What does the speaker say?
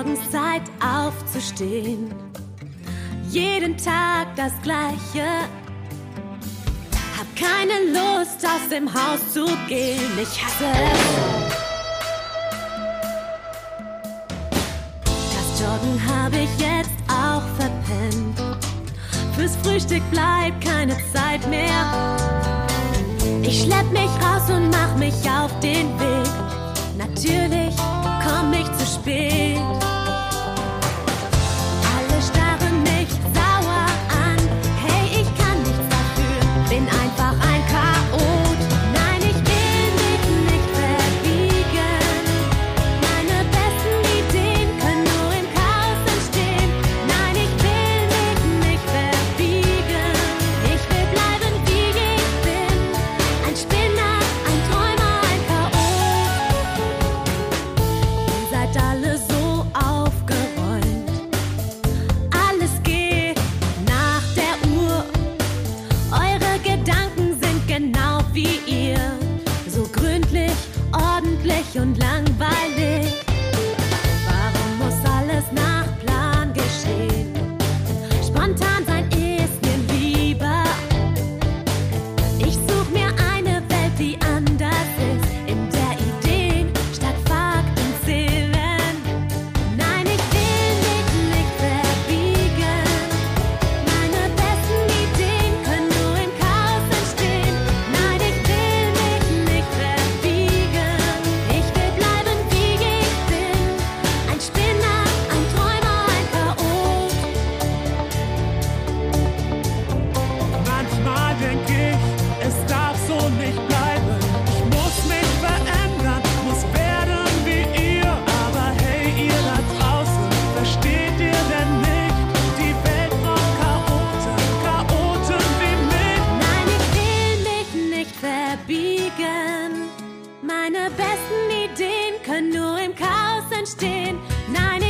morgens Zeit aufzustehen. Jeden Tag das Gleiche. Hab keine Lust, aus dem Haus zu gehen. Ich hasse es. Das Joggen habe ich jetzt auch verpennt. Fürs Frühstück bleibt keine Zeit mehr. Ich schlepp mich raus und mach mich auf den Weg. Natürlich komm ich zu spät. Sorgen. Meine besten Ideen können nur im Chaos entstehen. Nein,